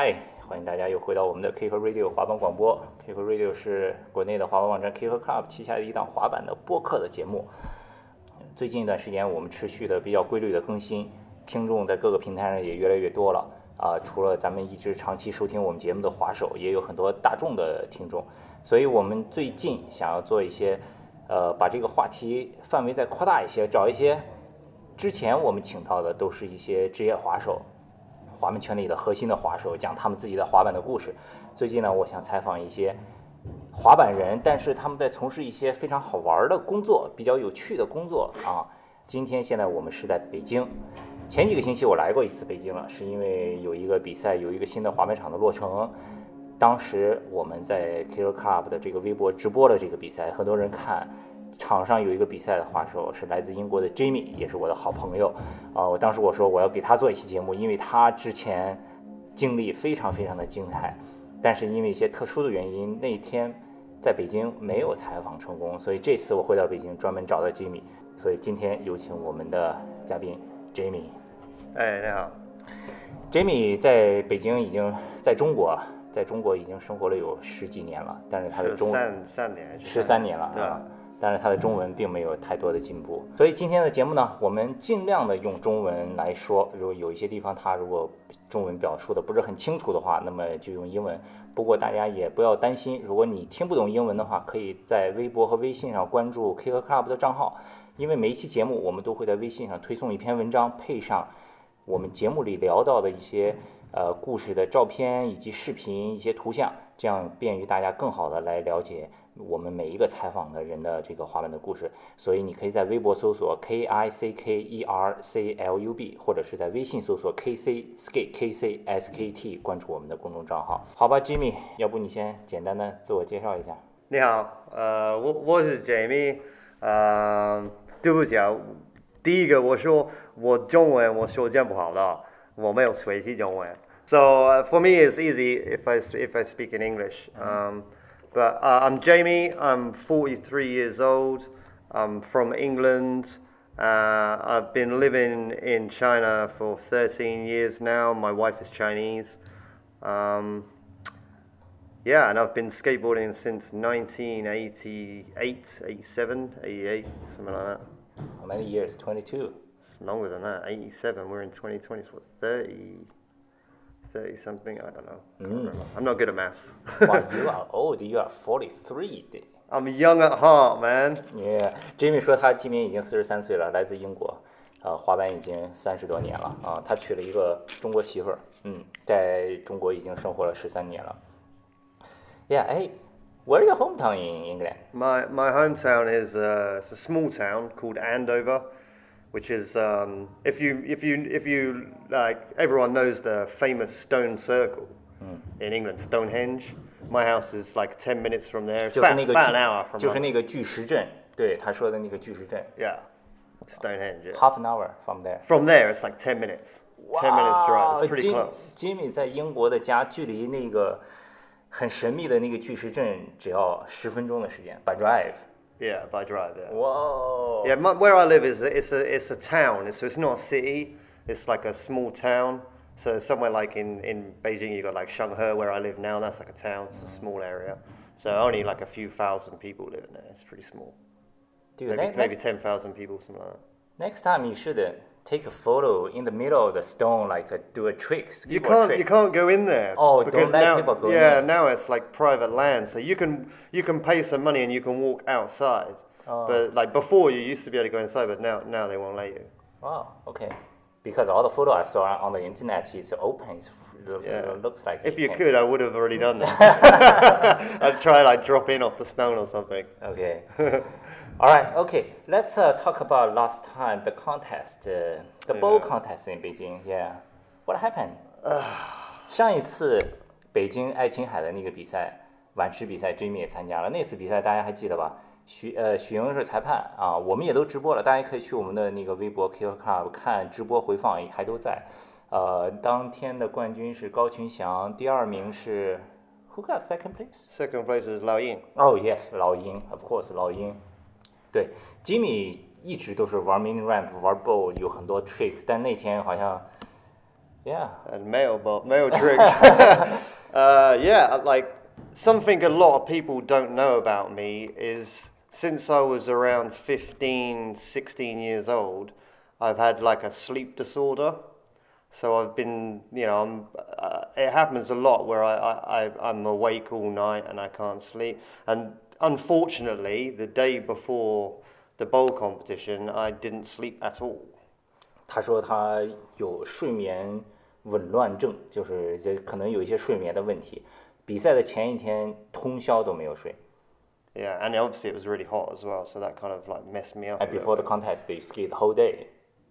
嗨，欢迎大家又回到我们的 Kick Radio 滑板广播。Kick Radio 是国内的滑板网站 Kick Club 旗下的一档滑板的播客的节目。最近一段时间，我们持续的比较规律的更新，听众在各个平台上也越来越多了。啊，除了咱们一直长期收听我们节目的滑手，也有很多大众的听众。所以我们最近想要做一些，呃，把这个话题范围再扩大一些，找一些之前我们请到的都是一些职业滑手。滑板圈里的核心的滑手讲他们自己的滑板的故事。最近呢，我想采访一些滑板人，但是他们在从事一些非常好玩的工作，比较有趣的工作啊。今天现在我们是在北京，前几个星期我来过一次北京了，是因为有一个比赛，有一个新的滑板场的落成。当时我们在 Killer Club 的这个微博直播了这个比赛，很多人看。场上有一个比赛的话手是来自英国的 Jimmy，也是我的好朋友啊。我当时我说我要给他做一期节目，因为他之前经历非常非常的精彩，但是因为一些特殊的原因，那天在北京没有采访成功，所以这次我回到北京专门找到 Jimmy，所以今天有请我们的嘉宾 Jimmy。哎，你好，Jimmy 在北京已经在中国，在中国已经生活了有十几年了，但是他的中三三年十三年了，对吧？但是他的中文并没有太多的进步，所以今天的节目呢，我们尽量的用中文来说。如果有一些地方他如果中文表述的不是很清楚的话，那么就用英文。不过大家也不要担心，如果你听不懂英文的话，可以在微博和微信上关注 Kick Club 的账号，因为每一期节目我们都会在微信上推送一篇文章，配上我们节目里聊到的一些呃故事的照片以及视频一些图像，这样便于大家更好的来了解。我们每一个采访的人的这个滑板的故事，所以你可以在微博搜索 K I C K E R C L U B，或者是在微信搜索 K C skkcskt 关注我们的公众账号。好吧，Jimmy，要不你先简单的自我介绍一下。你好，呃，我我是 Jamie，呃，对不起啊，第一个我说我中文我说讲不好的，我没有学习中文。So for me it's easy if I if I speak in English. Um. But uh, I'm Jamie, I'm 43 years old, I'm from England. Uh, I've been living in China for 13 years now. My wife is Chinese. Um, yeah, and I've been skateboarding since 1988, 87, 88, something like that. How many years? 22? It's longer than that. 87, we're in 2020, so what, 30? 30 something, I don't know. Mm. I'm not good at maths. wow, you are old. You are 43. I'm young at heart, man. Yeah, Jimmy 说他今年已经四十三岁了，来自英国，呃，滑板已经三十多年了啊。他娶了一个中国媳妇儿，嗯，在中国已经生活了十三年了。Yeah, hey, where's your hometown in England? My my hometown is uh, it's a small town called Andover which is um, if you if you if you like everyone knows the famous stone circle mm. in England, Stonehenge. My house is like ten minutes from there. It's about, about an hour from. 就是那个巨石阵，对他说的那个巨石阵。Yeah, Stonehenge. Yeah. Half an hour from there. From there, it's like ten minutes. Wow, ten minutes drive. It's pretty close. Jimmy 在英国的家距离那个 很神秘的那个巨石阵只要十分钟的时间，by drive。yeah, by drive. Yeah. Whoa. Yeah, my, where I live is it's a it's a town. So it's not a city. It's like a small town. So somewhere like in, in Beijing, you got like Shanghai, where I live now. That's like a town. It's a small area. So only like a few thousand people live in there. It's pretty small. Dude, maybe, ne- maybe ten thousand people, something like that. Next time you should take a photo in the middle of the stone, like a, do a trick. You can't. Trick. You can't go in there. Oh, don't let now, people go Yeah, now it's like private land, so you can you can pay some money and you can walk outside. Oh. But like before, you used to be able to go inside, but now now they won't let you. Oh, okay. Because all the photo I saw on the internet is open. It's, yeah. It looks like. If you could, I would have already done that. I'd try like drop in off the stone or something. Okay. All right, okay. Let's uh, talk about last time the contest, uh, the bowl contest in Beijing. Yeah, what happened? 上一次北京爱琴海的那个比赛，晚池比赛，Jimmy 也参加了。那次比赛大家还记得吧？许呃许莹是裁判啊，我们也都直播了，大家可以去我们的那个微博 Kill Club 看直播回放，还都在。呃，当天的冠军是高群祥，第二名是 Who got second place? Second place is 老鹰。Oh yes，老鹰，of course，老鹰。对，Jimmy 一直都是玩 mini ramp、玩 bowl，有很多 trick，但那天好像，yeah，没有 bowl，没有 tricks。uh, yeah, like something a lot of people don't know about me is since I was around fifteen, sixteen years old, I've had like a sleep disorder. So I've been, you know, uh, it happens a lot where I, I, I'm awake all night and I can't sleep. And unfortunately, the day before the bowl competition, I didn't sleep at all. 他说他有睡眠紊乱症，就是这可能有一些睡眠的问题。比赛的前一天通宵都没有睡。 Yeah, and obviously it was really hot as well, so that kind of like messed me up. a And little before the bit. contest, they skied the whole day.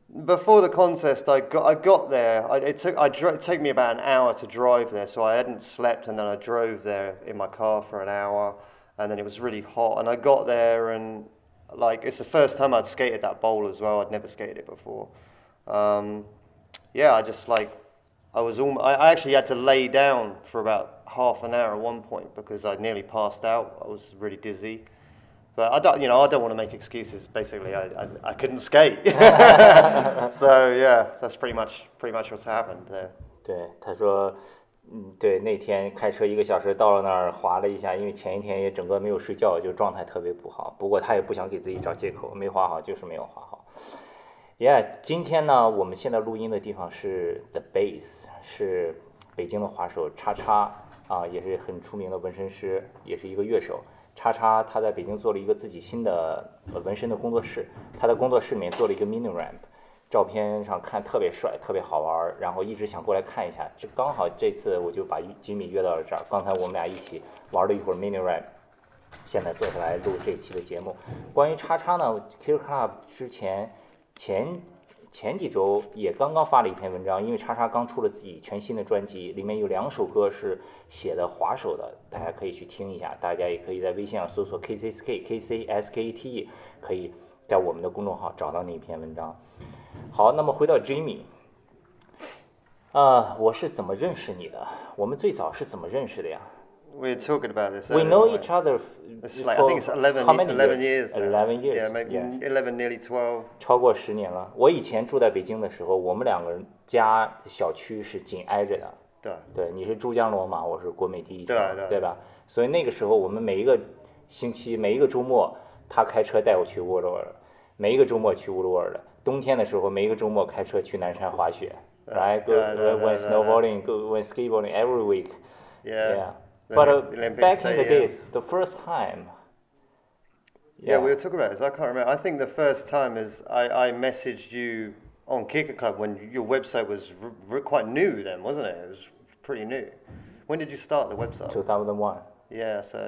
Before the contest, I got I got there. I, it took I dro- it took me about an hour to drive there, so I hadn't slept, and then I drove there in my car for an hour, and then it was really hot, and I got there, and like it's the first time I'd skated that bowl as well. I'd never skated it before. Um, yeah, I just like I was almost, I I actually had to lay down for about half an hour at one point because I nearly passed out. I was really dizzy. But I don't, you know, I don't want to make excuses. Basically, I, I, I couldn't skate. so yeah, that's pretty much pretty much what's happened there. 对，他说， 嗯，对，那天开车一个小时到了那儿滑了一下，因为前一天也整个没有睡觉，就状态特别不好。不过他也不想给自己找借口，没滑好就是没有滑好。Yeah，今天呢，我们现在录音的地方是 The Base，是北京的滑手叉叉啊，也是很出名的纹身师，也是一个乐手。叉叉他在北京做了一个自己新的呃纹身的工作室，他的工作室里面做了一个 mini ramp，照片上看特别帅，特别好玩，然后一直想过来看一下。这刚好这次我就把吉米约到了这儿，刚才我们俩一起玩了一会儿 mini rap，现在坐下来录这期的节目。关于叉叉呢，Kill Club 之前前前几周也刚刚发了一篇文章，因为叉叉刚出了自己全新的专辑，里面有两首歌是写的滑手的，大家可以去听一下。大家也可以在微信上搜索 KCSK KCSKTE，可以在我们的公众号找到那篇文章。好，那么回到 Jimmy，呃，我是怎么认识你的？我们最早是怎么认识的呀 We talking about this. We know each other for think it's 11, how many 11 years. Eleven years. Yeah, maybe. 11, nearly twelve. 超过十年了。我以前住在北京的时候，我们两个人家小区是紧挨着的。对对，你是珠江罗马，我是国美第一条，对对吧？所以那个时候，我们每一个星期、每一个周末，他开车带我去沃罗尔，每一个周末去乌鲁尔的。冬天的时候，每一个周末开车去南山滑雪，right? Go 对对对 when 对对 snowboarding, go when skateboarding every week. Yeah. Yeah. The But uh, Olympics back in the day, yeah. days, the first time. Yeah, we were talking about this. I can't remember. I think the first time is I, I messaged you on Kicker Club when your website was r- r- quite new then, wasn't it? It was pretty new. When did you start the website? 2001. Yeah, so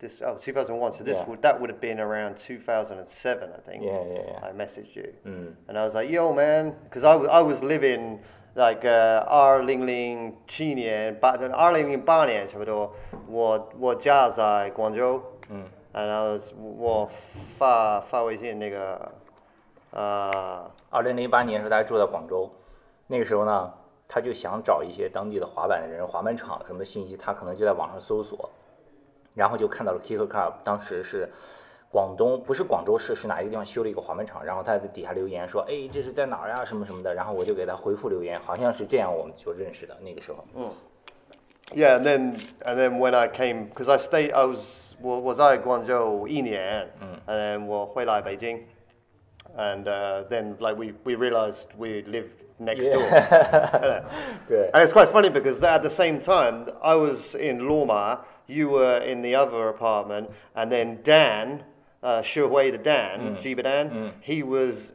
this oh 2001. So this Yeah. would that would have been around 2007, I think. Yeah, yeah, yeah. I messaged you, Mm. and I was like, "Yo, man," because I was I was living like uh, 二零零七年八二零零八年差不多，我我家在广州，嗯，and I was 我发发微信那个，呃，二零零八年时候，他还住在广州，那个时候呢，他就想找一些当地的滑板的人、滑板场什么的信息，他可能就在网上搜索， 然后就看到了 Kicker Club，当时是广东，不是广州市，是哪一个地方修了一个滑板场，然后他在底下留言说，哎，这是在哪儿呀，什么什么的，然后我就给他回复留言，好像是这样，我们就认识的那个时候。嗯 Yeah, and then and then when I came, because I stayed, I was 我我在广州一年，and then 我回来北京，and uh, then like we we realized we lived next door. 对 And it's quite funny because at the same time, I was in Lorma, you were in the other apartment, and then Dan, uh, Shuhui the Dan, Jiba Dan, he was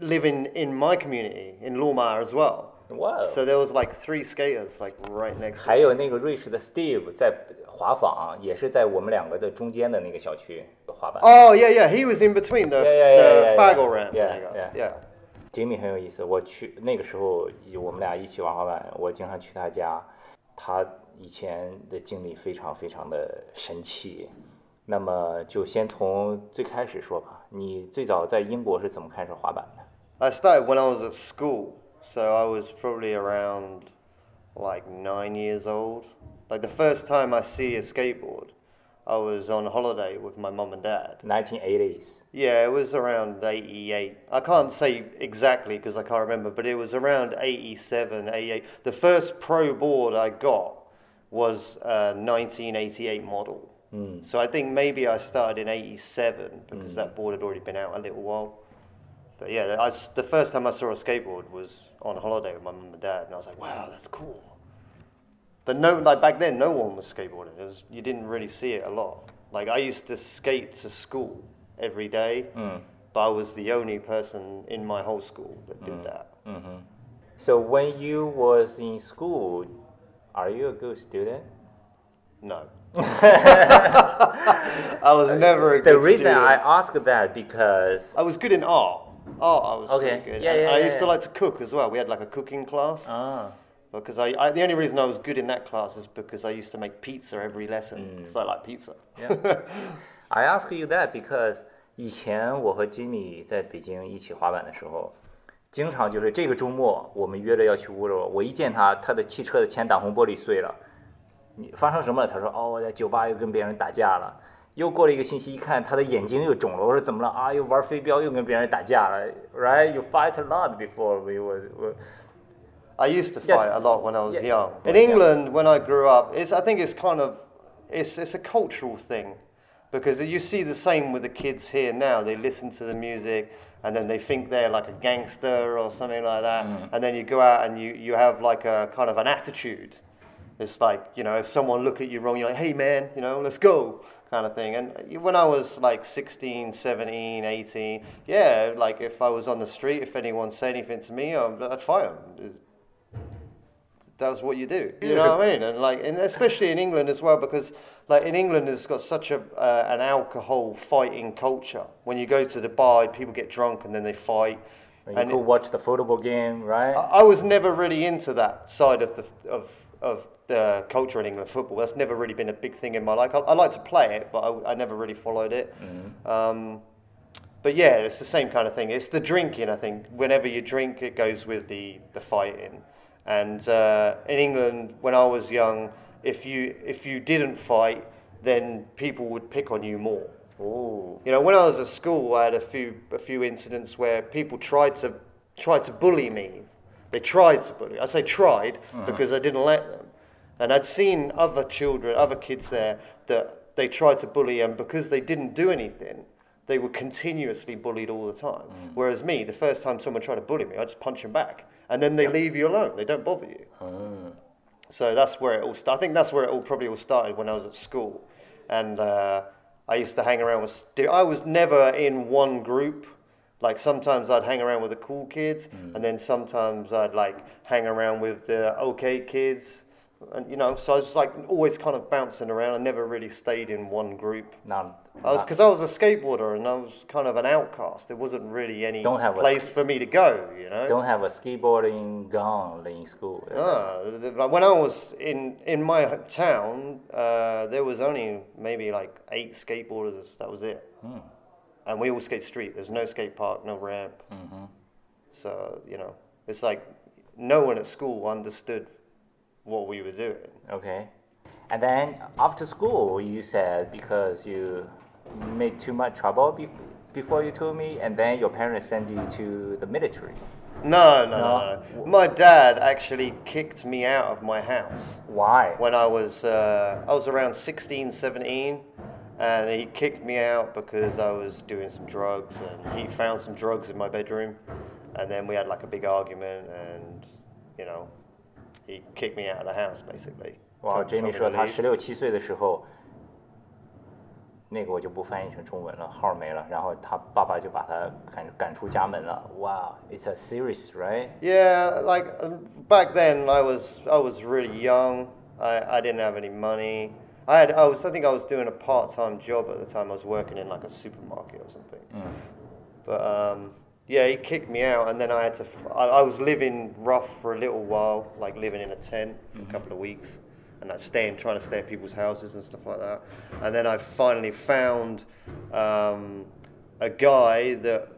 living in my community in Lorma as well. 哇， So there was like three skaters like right next to 还有那个瑞士的 Steve 在滑坊，也是在我们两个的中间的那个小区滑板。 Oh yeah, yeah. He was in between the, Yeah, yeah, yeah, the yeah, Fagel yeah. ramp. Yeah, there you go. yeah. yeah. Jimmy 很有意思，我去那个时候我们俩一起玩滑板，我经常去他家，他 以前的经历非常非常的神奇。那么就先从最开始说吧，你最早在英国是怎么开始滑板的？ I started when I was at school, so I was probably around like nine years old. Like the first time I see a skateboard, I was on holiday with my mum and dad. 1980s. Yeah, it was around 88. I can't say exactly because I can't remember, but it was around 87, 88. The first pro board I got was a 1988 model. Hmm. So I think maybe I started in 87 because that hmm. board had already been out a little while. But yeah, I, the first time I saw a skateboard was on holiday with my mum and dad, and I was like, wow, that's cool. But no, like back then, no one was skateboarding. It was, you didn't really see it a lot. Like I used to skate to school every day, hmm. but I was the only person in my whole school that did that. Mm-hmm. So when you was in school, are you a good student? No. I was never a The good reason I student. ask that because I was good in art. Art, I was Okay. pretty good. Yeah, And yeah, I yeah, used to yeah. like to cook as well. We had like a cooking class. ah, Because I, I, the only reason I was good in that class is because I used to make pizza every lesson. Because I like pizza. Yeah. I ask you that because 以前我和 Jimmy 在北京一起滑板的时候， 经常就是这个周末我们约着要去乌鲁，我一见他，他的汽车的前挡风玻璃碎了，你发生什么了？他说哦，我在酒吧又跟别人打架了。又过了一个星期，一看他的眼睛又肿了。我说怎么了啊？又玩飞镖，又跟别人打架了。Right? You fight a lot before we was. we- I used to fight a lot when I was Yeah. young. In England, when I grew up, it's, I think it's kind of, it's, it's a cultural thing. Because you see the same with the kids here now. They listen to the music and then they think they're like a gangster or something like that. Mm. And then you go out and you, you have like a kind of an attitude. It's like, you know, if someone look at you wrong, you're like, hey man, you know, let's go, kind of thing. And when I was like 16, 17, 18, yeah, like if I was on the street, if anyone said anything to me, I'd I'd fight them. That's what you do. You know what I mean? And like, and especially in England as well, because like in England, it's got such a uh, an alcohol fighting culture. When you go to the bar, people get drunk and then they fight. And You And go watch the football game, right? I I was never really into that side of the of of the culture in England football. That's never really been a big thing in my life. I, I like to play it, but I, I never really followed it. Um, but yeah, it's the same kind of thing. It's the drinking. I think whenever you drink, it goes with the the fighting. And uh, in England, when I was young, if you if you didn't fight, then people would pick on you more. oh, You know, when I was at school, I had a few a few incidents where people tried to tried to bully me. They tried to bully. I say tried because I didn't let them. And I'd seen other children, other kids there that they tried to bully, and because they didn't do anything, they were continuously bullied all the time. Whereas me, the first time someone tried to bully me, I just punch them back, and then they leave you alone. They don't bother you. So that's where it all started. I think that's where it all probably all started when I was at school, and uh, I used to hang around with. stu- I was never in one group. Like sometimes I'd hang around with the cool kids, and then sometimes I'd like hang around with the okay kids, and you know. So I was like always kind of bouncing around. I never really stayed in one group. None. I was because I was a skateboarder and I was kind of an outcast. There wasn't really any Don't have a place for me to go. You know. don't have a skateboarding gun in school. Ah, when I was in in my town, uh, there was only maybe like eight skateboarders. That was it, and we all skate street. There's no skate park, no ramp. So you know, it's like no one at school understood what we were doing. Okay. And then after school, you said because you made too much trouble be- before you told me, and then your parents sent you to the military. No, no, No? no. My dad actually kicked me out of my house. Why? when I was uh, I was around 16, 17, and he kicked me out because I was doing some drugs, and he found some drugs in my bedroom, and then we had like a big argument, and you know, he kicked me out of the house basically. 哇 Told- ，Jamie told me 说 to 他 leave. 十六七岁的时候，那个我就不翻译成中文了，号没了，然后他爸爸就把他赶赶出家门了。哇，It's a serious, right? Yeah, like um, back then I was I was really young. I, I didn't have any money. I had I was I think I was doing a part time job at the time. I was working in like a supermarket or something. But um, yeah, he kicked me out, and then I had to. f- I, I was living rough for a little while, like living in a tent for a couple of weeks, and like staying, trying to stay at people's houses and stuff like that. And then I finally found um, a guy that,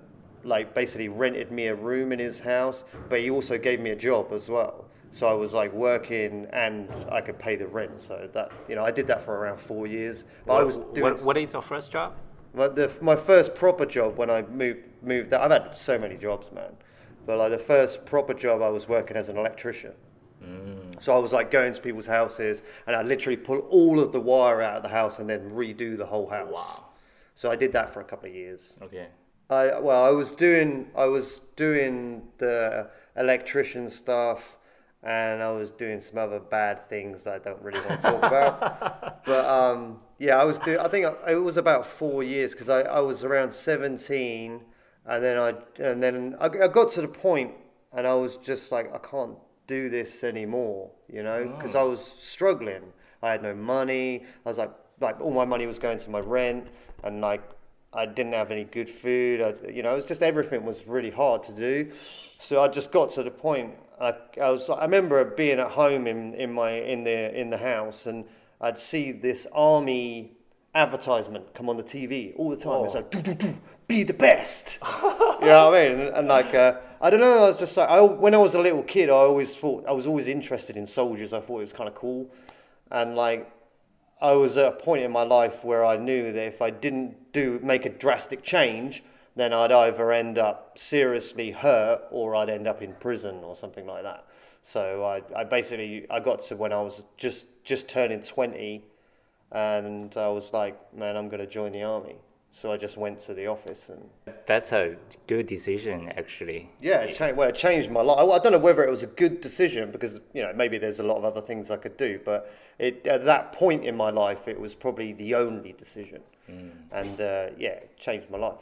like, basically rented me a room in his house, but he also gave me a job as well. So I was like working and I could pay the rent. So that you know I did that for around four years. But I was doing. what, what is your first job? But the, my first proper job when I moved moved I've had so many jobs, man. But like the first proper job, I was working as an electrician. So I was like going to people's houses, and I literally pull all of the wire out of the house and then redo the whole house. Wow. So I did that for a couple of years. Okay. I well, I was doing I was doing the electrician stuff, and I was doing some other bad things that I don't really want to talk about. But um, yeah, I was doing. I think it was about four years because I, I was around seventeen, and then I and then I, I got to the point, and I was just like, I can't do this anymore, you know, because I oh. was struggling. I had no money. I was like, like all my money was going to my rent, and like I didn't have any good food. I, you know, it was just everything was really hard to do. So I just got to the point. I, I was. I remember being at home in, in my in the in the house, and I'd see this army advertisement come on the TV all the time. It's Oh. like, "Do, do, do, be the best. you know what I mean? And, and like, uh, I don't know. I was just like, I, when I was a little kid, I always thought I was always interested in soldiers. I thought it was kind of cool, and like I was at a point in my life where I knew that if I didn't do make a drastic change, then I'd either end up seriously hurt or I'd end up in prison or something like that. So I, I basically I got to when I was just just turning twenty, and I was like, man, I'm going to join the army. So I just went to the office and That's a good decision, actually. yeah, it, cha- well, it changed my life. I don't know whether it was a good decision because you know maybe there's a lot of other things I could do, but it, at that point in my life, it was probably the only decision, and uh, yeah, it changed my life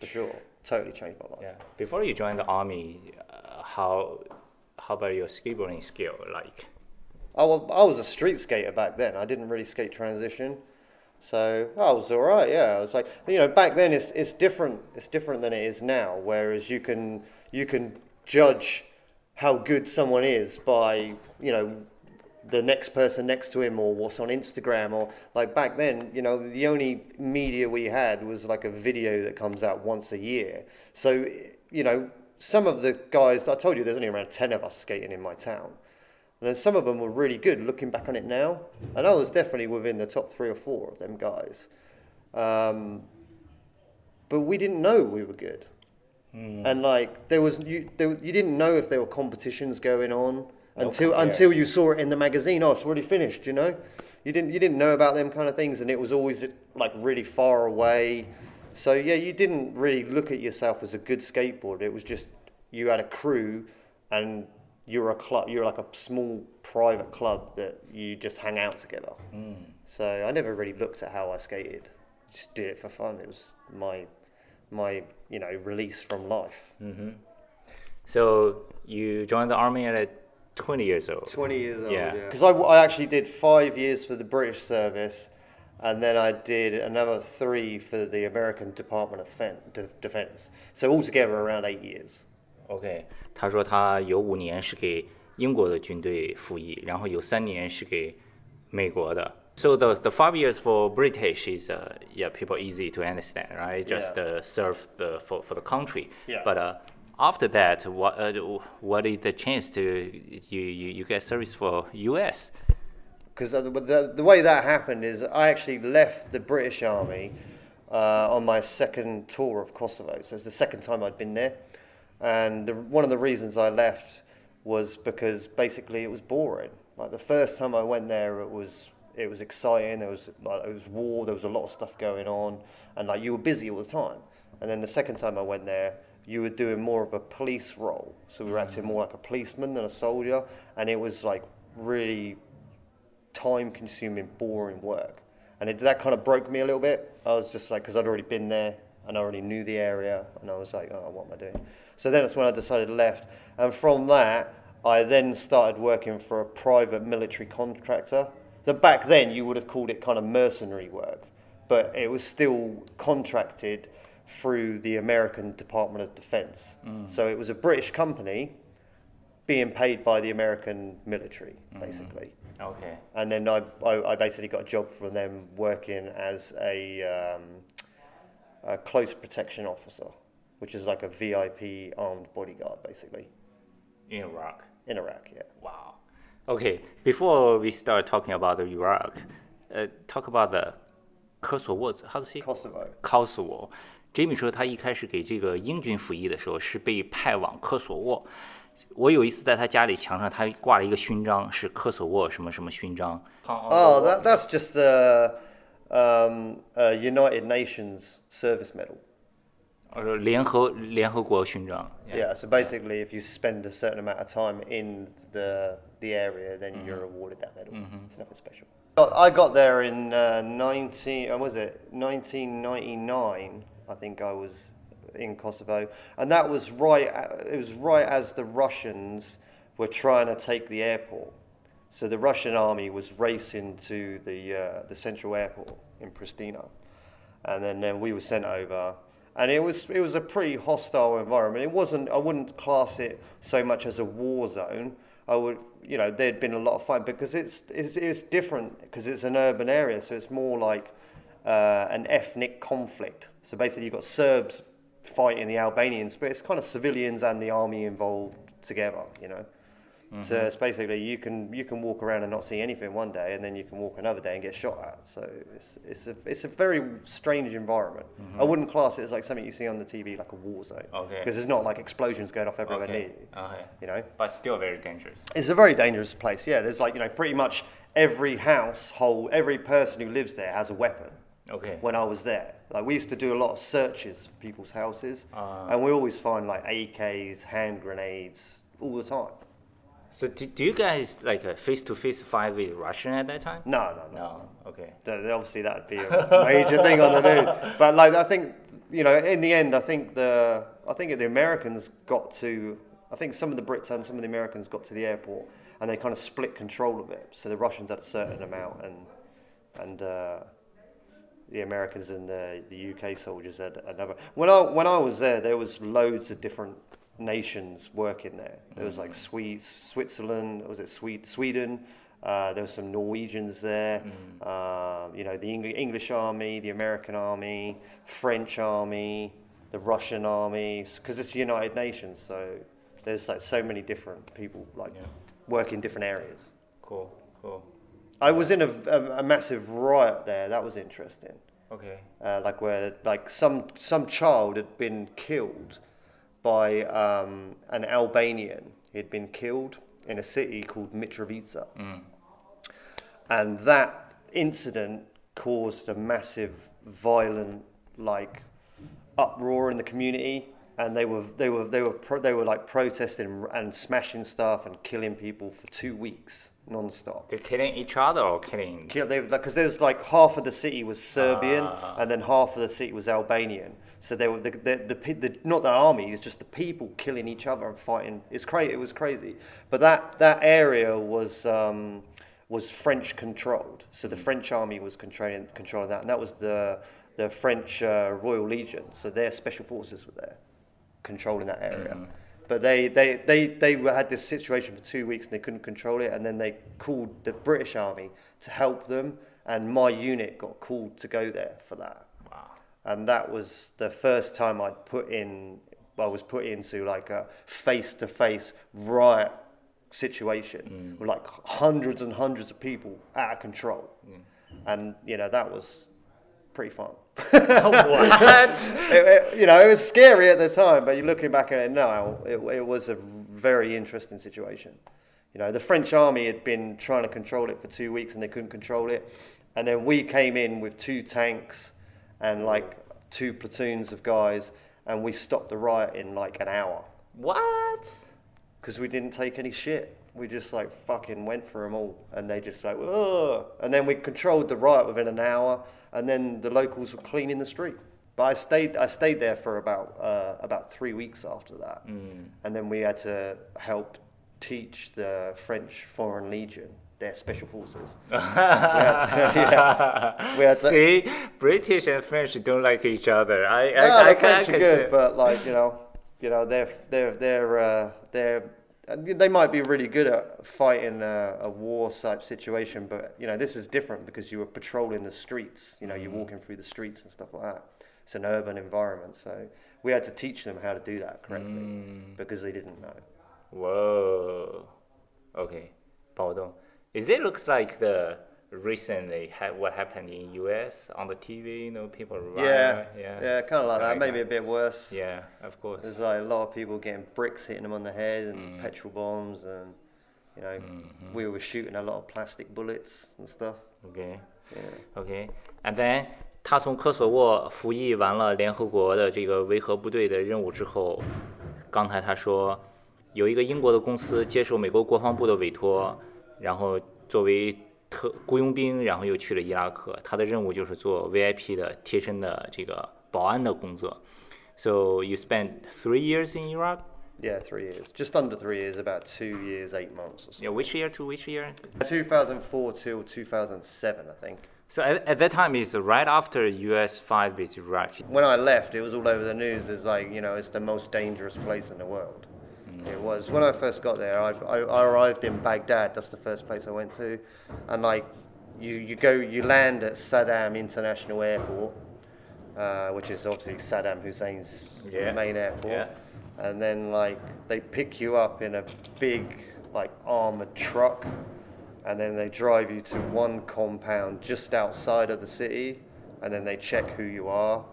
for sure. Totally changed my life. Yeah. Before you joined the army, uh, how how about your skateboarding skill? Like, I was, I was a street skater back then. I didn't really skate transition, so oh, I was all right. Yeah, I was like, you know, back then it's it's different. It's different than it is now. Whereas you can you can judge how good someone is by you know the next person next to him or what's on Instagram or like back then, you know, the only media we had was like a video that comes out once a year. So, you know, some of the guys, I told you there's only around 10 of us skating in my town. And then some of them were really good looking back on it now. And I was definitely within the top three or four of them guys. Um, but we didn't know we were good. And like there was you, there, you didn't know if there were competitions going on until compare. until you saw it in the magazine. Oh, it's already finished. You know, you didn't you didn't know about them kind of things, and it was always like really far away. So yeah, you didn't really look at yourself as a good skateboarder. It was just you had a crew, and you're a club. You're like a small private club that you just hang out together. Mm. So I never really looked at how I skated. Just did it for fun. It was my my you know release from life. Mm-hmm. so you joined the army at 20 years old. 20 years old, Yeah. yeah. Because I, I actually did five years for the British service, and then I did another three for the American Department of Defense. So altogether around eight years. OK，他说他有五年是给英国的军队服役，然后有三年是给美国的。So the the five years for British is uh, yeah people easy to understand right just Yeah. uh, serve the for, for the country Yeah. but uh, after that what uh, what is the chance to you, you, you get service for US Because the, the, the way that happened is I actually left the British Army uh, on my second tour of Kosovo. So it's the second time I'd been there. and the, one of the reasons I left was because basically it was boring. Like the first time I went there, it was it was exciting. There was like it was war. There was a lot of stuff going on, and like you were busy all the time. And then the second time I went there, you were doing more of a police role. So we were acting more like a policeman than a soldier, and it was like really time consuming, boring work. And it, that kind of broke me a little bit. I was just like, because I'd already been there and I already knew the area, and I was like, oh, what am I doing? So then that's when I decided to left. And from that, I then started working for a private military contractor. So back then, you would have called it kind of mercenary work, but it was still contracted through the American Department of Defense. So it was a British company being paid by the American military, basically. OK And then I, I, I basically got a job from them working as a, um, a close protection officer, which is like a VIP armed bodyguard, basically. in Iraq in Iraq. Yeah. Wow. Okay, before we start talking about Iraq, uh, talk about the Kosovo. How to say? Kosovo. Kosovo。Jamie 说他一开始给这个英军服役的时候是被派往科索沃。我有一次在他家里墙上，他挂了一个勋章，是科索沃什么什么勋章。 Oh, that, that's just a, um, a United Nations Service Medal. 呃，联合联合国勋章。 Yeah. So basically, if you spend a certain amount of time in the the area, then you're awarded that medal. It's nothing special. I got there in uh, 19. uh, was it 1999? I think I was in Kosovo, and that was right. a- It was right as the Russians were trying to take the airport. So the Russian army was racing to the uh, the central airport in Pristina, and then, then we were sent over, and it was it was a pretty hostile environment. It wasn't. I wouldn't class it so much as a war zone. I would, you know, there'd been a lot of fight because it's it's, it's different because it's an urban area, so it's more like uh, an ethnic conflict. So basically, you've got Serbs fighting the Albanians, but it's kind of civilians and the army involved together, you know. So it's basically you can you can walk around and not see anything one day, and then you can walk another day and get shot at. So it's it's a it's a very strange environment. I wouldn't class it as like something you see on the TV like a war zone. Okay. Because there's not like explosions going off everywhere near you. Okay. You know. But still very dangerous. It's a very dangerous place. Yeah, there's like you know pretty much every household, every person who lives there has a weapon. Okay. When I was there, like we used to do a lot of searches of people's houses, Ah. and we always find like AKs, hand grenades, all the time. So do, do you guys like a face-to-face fight with Russian at that time? No, no, no. No. Okay. Th- Obviously, that'd be a major thing on the news. But like, I think you know, in the end, I think the I think the Americans got to. I think some of the Brits and some of the Americans got to the airport, and they kind of split control of it. So the Russians had a certain amount, and and uh, the Americans and the, the UK soldiers had another. When I when I was there, there was loads of different nations working there. There was like Swede, Switzerland, was it Swede, Sweden? Uh, there was some Norwegians there. Uh, you know, the Eng- English army, the American army, French army, the Russian army, because it's the United Nations. So there's like so many different people like Yeah. work in different areas. Cool. Cool. I was in a, a, a massive riot there. That was interesting. Okay. uh, like where like some some child had been killed by um, an Albanian. He'd been killed in a city called Mitrovica, and that incident caused a massive, violent like uproar in the community. And they were they were they were pro- they were like protesting and smashing stuff and killing people for two weeks non-stop. They're killing each other or killing? Kill they because there's like half of the city was Serbian Ah. and then half of the city was Albanian. So they were the the, the, the not the army, it's just the people killing each other and fighting. It's crazy. It was crazy. But that that area was um, was French controlled. So the French army was controlling controlling that, and that was the the French uh, Royal Legion. So their special forces were there, controlling that area. But they, they, they, they were- had this situation for two weeks and they couldn't control it. And then they called the British Army to help them. And my unit got called to go there for that. Wow. And that was the first time I'd put in, I was put into like a face to face riot situation mm. with like hundreds and hundreds of people out of control. Mm. And, you know, that was pretty fun. Oh, what? it, it- you know, it was scary at the time, but you're looking back at it now, it, it was a very interesting situation. You know, the French army had been trying to control it for two weeks and they couldn't control it. And then we came in with two tanks and like two platoons of guys, and we stopped the riot in like an hour what? because we didn't take any shit. We just like fucking went for them all, and they just like, Ugh. and then we controlled the riot within an hour, and then the locals were cleaning the street. But I stayed, I stayed there for about uh, about three weeks after that, and then we had to help teach the French Foreign Legion their special forces. we had, yeah. we had See, British and French don't like each other. I, I, no, I, I French can are good, but like you know, you know, they're they're they're uh, they're they might be really good at fighting a, a war type situation, but you know, this is different because you were patrolling the streets. You know, you're Mm-hmm. walking through the streets and stuff like that. It's an urban environment, so we had to teach them how to do that correctly Mm. because they didn't know. Whoa. Okay, 暴动. Is it looks like the recently ha- what happened in U.S. on the TV? You know, people riot. Yeah, yeah, yeah, kind of like that. Something Maybe a bit worse. Yeah, of course. There's like a lot of people getting bricks hitting them on the head and Mm. petrol bombs, and you know, Mm-hmm. we were shooting a lot of plastic bullets and stuff. Okay. Yeah. OK，and、then 他从科索沃服役完了联合国的这个维和部队的任务之后，刚才他说有一个英国的公司接受美国国防部的委托，然后作为 特雇佣兵，然后又去了伊拉克。他的任务就是做 VIP 的贴身的这个保安的工作。So you spent three years in Iraq. Yeah, three years, just under three years, about two years, eight months or so. Yeah, which year to which year? 2004 till 2007, I think. So at, at that time is right after US fight with Iraq. When I left, it was all over the news as like, you know, it's the most dangerous place in the world. It was. When I first got there, I, I, I arrived in Baghdad. That's the first place I went to, and like, you, you go, you land at Saddam International Airport, uh, which is obviously Saddam Hussein's Yeah. main airport, Yeah. and then like they pick you up in a big like armored truck, and then they drive you to one compound just outside of the city, and then they check who you are,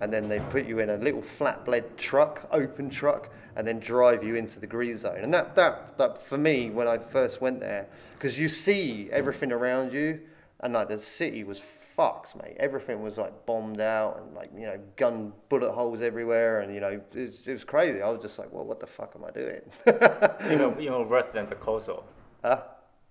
and then they put you in a little flatbed truck, open truck, and then drive you into the green zone. And that, that, that for me, when I first went there, because you see everything around you, and like the city was fucked, mate. Everything was like bombed out, and like you know, gun bullet holes everywhere, and you know, it was, it was crazy. I was just like, well, what the fuck am I doing? even even worse than the Kosovo. Huh?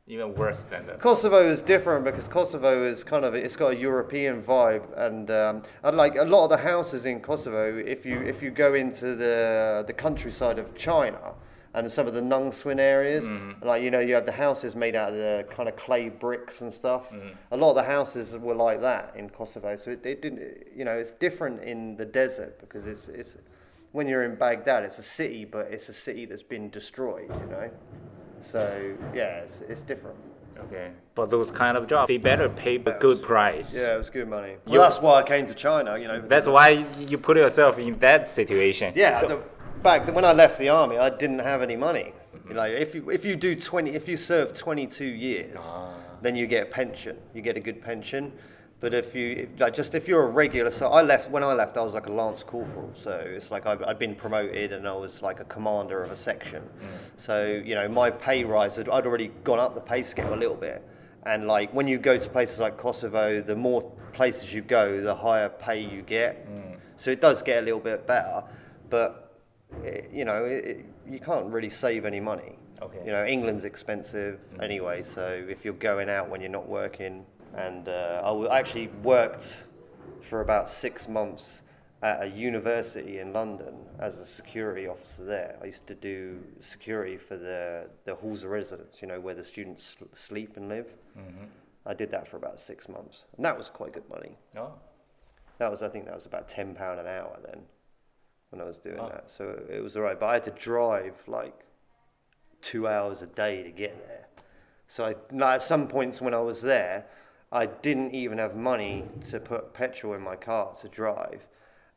Even worse than that. Kosovo is different because Kosovo is kind of it's got a European vibe, and um, and like a lot of the houses in Kosovo, if you if you go into the the countryside of China and some of the Nungswin areas, like you know you have the houses made out of the kind of clay bricks and stuff. A lot of the houses were like that in Kosovo, so it, it didn't you know it's different in the desert because it's it's when you're in Baghdad, it's a city, but it's a city that's been destroyed, you know. So yeah, it's, it's different. Okay. For those kind of jobs, they better pay a good price. Yeah, it was good money. Well, You- that's why I came to China. You know. That's why you put yourself in that situation. Yeah. So- the, back when I left the army, I didn't have any money. Mm-hmm. Like if you if you do twenty, if you serve twenty two years, ah. then you get a pension. You get a good pension. But if you like, just if you're a regular, so I left when I left, I was like a lance corporal. So it's like I've, I'd been promoted and I was like a commander of a section. Mm. So you know my pay rise, had- I'd already gone up the pay scale a little bit. And like when you go to places like Kosovo, the more places you go, the higher pay you get. Mm. So it does get a little bit better, but it, you know it, you can't really save any money. Okay. You know England's expensive mm. anyway, so if you're going out when you're not working, and uh, I actually worked for about six months at a university in London as a security officer there. I used to do security for the the halls of residence, you know, where the students sleep and live. I did that for about six months, and that was quite good money. Oh. That was, I think, that was about ten pound an hour then, when I was doing Oh. that. So it was alright, but I had to drive like two hours a day to get there. So I, like, at some points when I was there, I didn't even have money to put petrol in my car to drive,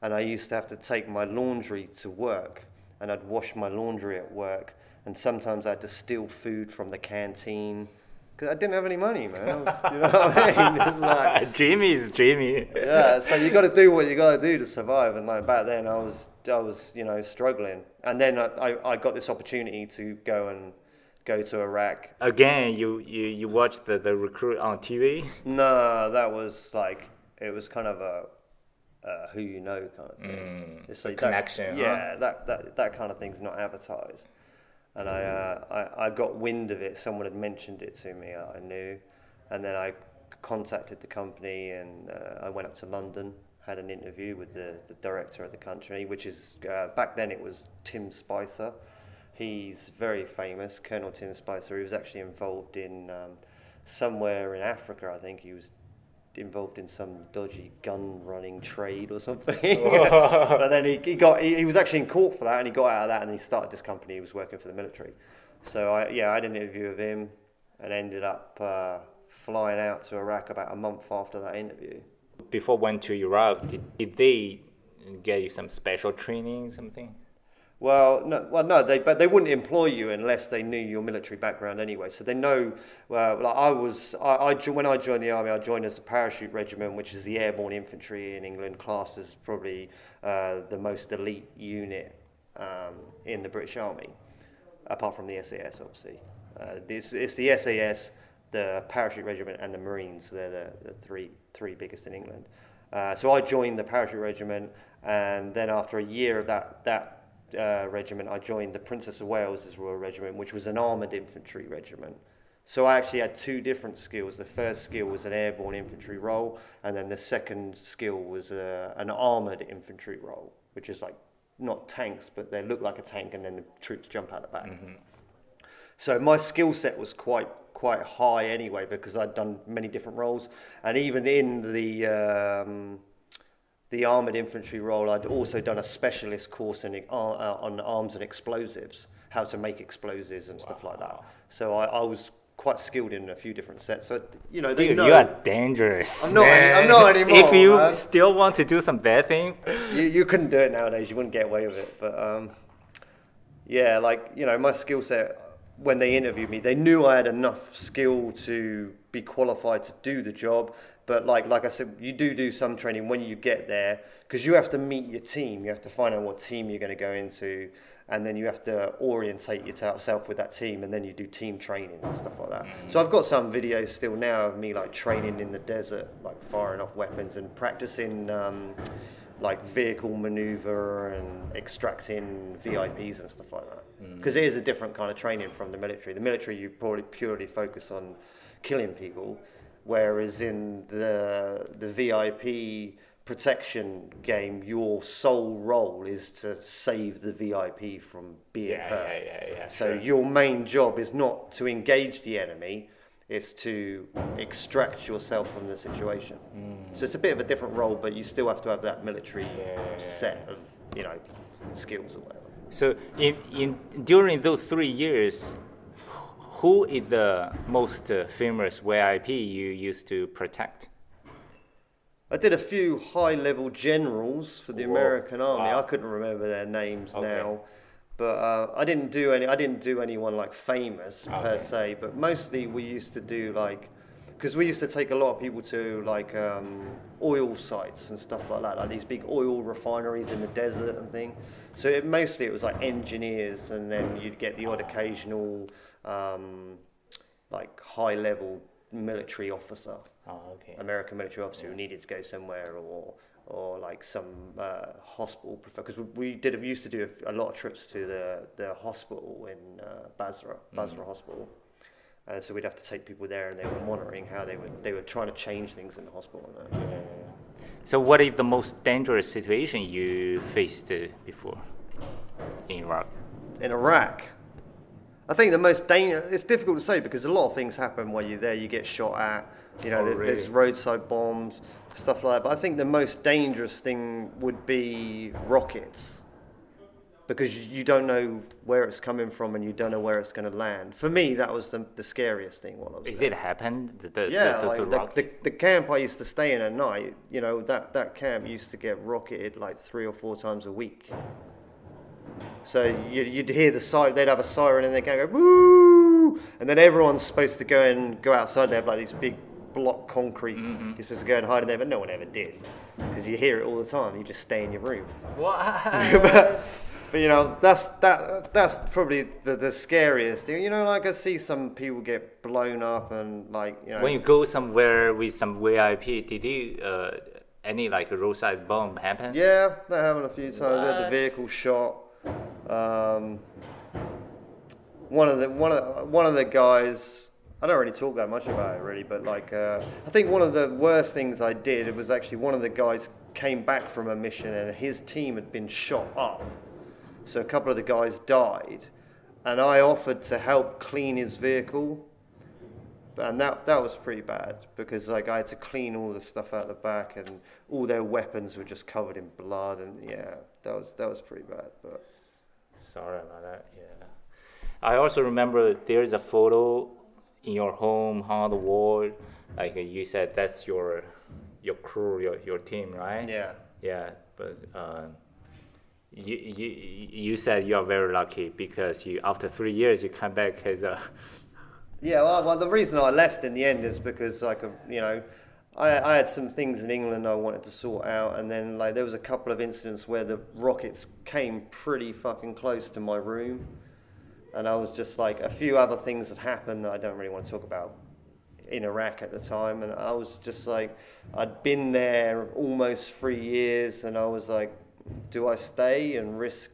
and I used to have to take my laundry to work, and I'd wash my laundry at work, and sometimes I had to steal food from the canteen. Because I didn't have any money, man. Was, you know what I mean? It's like, Jimmy is Jimmy. yeah, so you got to do what you got to do to survive. And like back then, I was I was you know struggling, and then I, I, I got this opportunity to go and go to Iraq. Again, you you you watch the the recruit on TV. No, that was like it was kind of a uh, who you know kind of thing. It's like that- connection, huh? yeah, that, that that kind of thing's not advertised. And I, uh, I I got wind of it. Someone had mentioned it to me. I knew, and then I contacted the company and uh, I went up to London. Had an interview with the, the director of the country, which is uh, back then it was Tim Spicer. He's very famous, Colonel Tim Spicer. He was actually involved in um, somewhere in Africa. I think he was involved in some dodgy gun running trade or something. but then he, he got he, he was actually in court for that, and he got out of that, and he started this company. He was working for the military. So I yeah, I had an interview with him, and ended up uh, flying out to Iraq about a month after that interview. Before went to Iraq, did, did they get you some special training, or something? Well, no, well, no, they but they wouldn't employ you unless they knew your military background anyway. So they know. Well, like I was, I, I when I joined the army, I joined as a parachute regiment, which is the airborne infantry in England, classed as probably uh, the most elite unit um, in the British Army, apart from the SAS, obviously. Uh, this it's the SAS, the parachute regiment, and the Marines. They're the, the three three biggest in England. Uh, so I joined the parachute regiment, and then after a year of that that uh, regiment, I joined the Princess of Wales's Royal Regiment, which was an armoured infantry regiment. So I actually had two different skills. The first skill was an airborne infantry role, and then the second skill was uh, an armoured infantry role, which is like not tanks, but they look like a tank, and then the troops jump out the back. So my skill set was quite quite high anyway because I'd done many different roles, and even in the um, the armored infantry role, I'd also done a specialist course in, uh, on arms and explosives, how to make explosives and stuff like that. So I, I was quite skilled in a few different sets. So you know, they Dude, know you are dangerous. I'm not any- I'm not if you man. still want to do some bad thing, you, you couldn't do it nowadays. You wouldn't get away with it. But um, yeah, like you know, my skill set when they interviewed me, they knew I had enough skill to be qualified to do the job. But like like I said, you do do some training when you get there because you have to meet your team. You have to find out what team you're going to go into. And then you have to orientate yourself with that team, and then you do team training and stuff like that. So I've got some videos still now of me like training in the desert, like firing off weapons and practicing um, like vehicle maneuver and extracting VIPs and stuff like that. Because it is a different kind of training from the military. The military, you probably purely focus on killing people, whereas in the the VIP protection game, your sole role is to save the VIP from being Yeah, hurt. yeah, yeah, yeah, So sure. your main job is not to engage the enemy. It's to extract yourself from the situation. Mm. So it's a bit of a different role, but you still have to have that military yeah, set of, you know, skills or whatever. So in, in during those three years, who is the most uh, famous VIP you used to protect? I did a few high-level generals for the Whoa. American Army. Wow. I couldn't remember their names Okay. now, but uh, I didn't do any. I didn't do anyone like famous per se. But mostly we used to do like, because we used to take a lot of people to like um, oil sites and stuff like that, like these big oil refineries in the desert and thing. So it, mostly it was like engineers, and then you'd get the odd occasional um, like high-level military officer. Oh, okay. American military officer who needed to go somewhere or or like some uh, hospital because we, we did we used to do a, a lot of trips to the the hospital in uh, Basra Basra Hospital and so we'd have to take people there and they were monitoring how they were they were trying to change things in the hospital. Yeah, yeah, yeah. So what is the most dangerous situation you faced uh, before in Iraq? in Iraq I think the most dangerous it's difficult to say because a lot of things happen while you're there you get shot at you know Oh, there- there's roadside bombs stuff like that but I think the most dangerous thing would be rockets because you- you don't know where it's coming from and you don't know where it's going to land. For me, that was the, the scariest thing while I was Is there. it happened? The, the, Yeah, the, the, like the the, the, the camp I used to stay in at night, you know, that, that camp used to get rocketed like three or four times a week. So you'd, you'd hear the siren, they'd have a siren and they'd go, woo! And then everyone's supposed to go and go outside. They have like these big block concrete. Mm-hmm. You're supposed to go and hide in there, but no one ever did. Because you hear it all the time. You just stay in your room. What? but, but, you know that's that that's probably the, the scariest thing. You know, like I see some people get blown up and like you know. when you go somewhere with some VIP, did you uh, any like a roadside bomb happen? yeah, that happened a few times. We had the vehicle shot. Um, one of the one of one of the guys. I don't really talk that much about it really, but like uh, I think one of the worst things I did was actually one of the guys came back from a mission and his team had been shot up. So a couple of the guys died, and I offered to help clean his vehicle, and that that was pretty bad because like I had to clean all the stuff out the back, and all their weapons were just covered in blood, and yeah, that was that was pretty bad. But Sorry about that. Yeah. I also remember there's a photo in your home on the wall. Like uh, you said, that's your your crew, your your team, right? yeah, Yeah, but uh, You, you you said you are very lucky because you after three years you come back as a Yeah, well, well, the reason I left in the end is because, like, a, you know, I, I had some things in England I wanted to sort out, and then like there was a couple of incidents where the rockets came pretty fucking close to my room, and I was just like a few other things that happened that I don't really want to talk about in Iraq at the time, and I was just like, I'd been there almost three years, and I was like, do I stay and risk,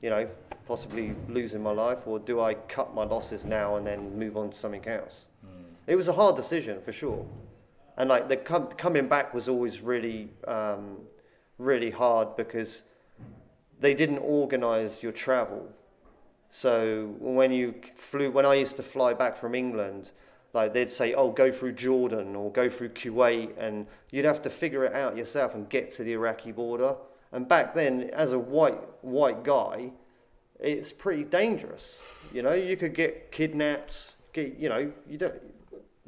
you know, possibly losing my life, or do I cut my losses now and then move on to something else? It was a hard decision for sure, and like the com- coming back was always really, um, really hard because they didn't organise your travel. So when you flew, when I used to fly back from England, like they'd say, "Oh, go through Jordan or go through Kuwait," and you'd have to figure it out yourself and get to the Iraqi border. And back then, as a white white guy, it's pretty dangerous. You know, you could get kidnapped. Get, you know, you don't.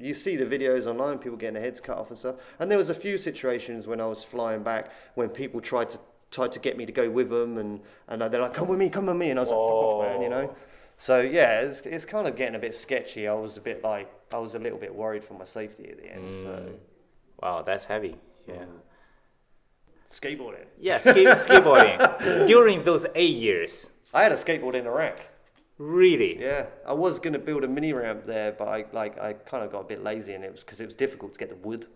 You see the videos online, people getting their heads cut off and stuff. And there was a few situations when I was flying back when people tried to tried to get me to go with them, and and they're like, "Come with me, come with me," and I was like, "Fuck off, man," you know. So yeah, it's it's kind of getting a bit sketchy. I was a bit like I was a little bit worried for my safety at the end. So mm. wow that's heavy yeah mm. skateboarding. yeah ski, skateboarding during those eight years I had a skateboard in Iraq. really Yeah, I was gonna build a mini ramp there, but I like I kind of got a bit lazy, and it was because it was difficult to get the wood.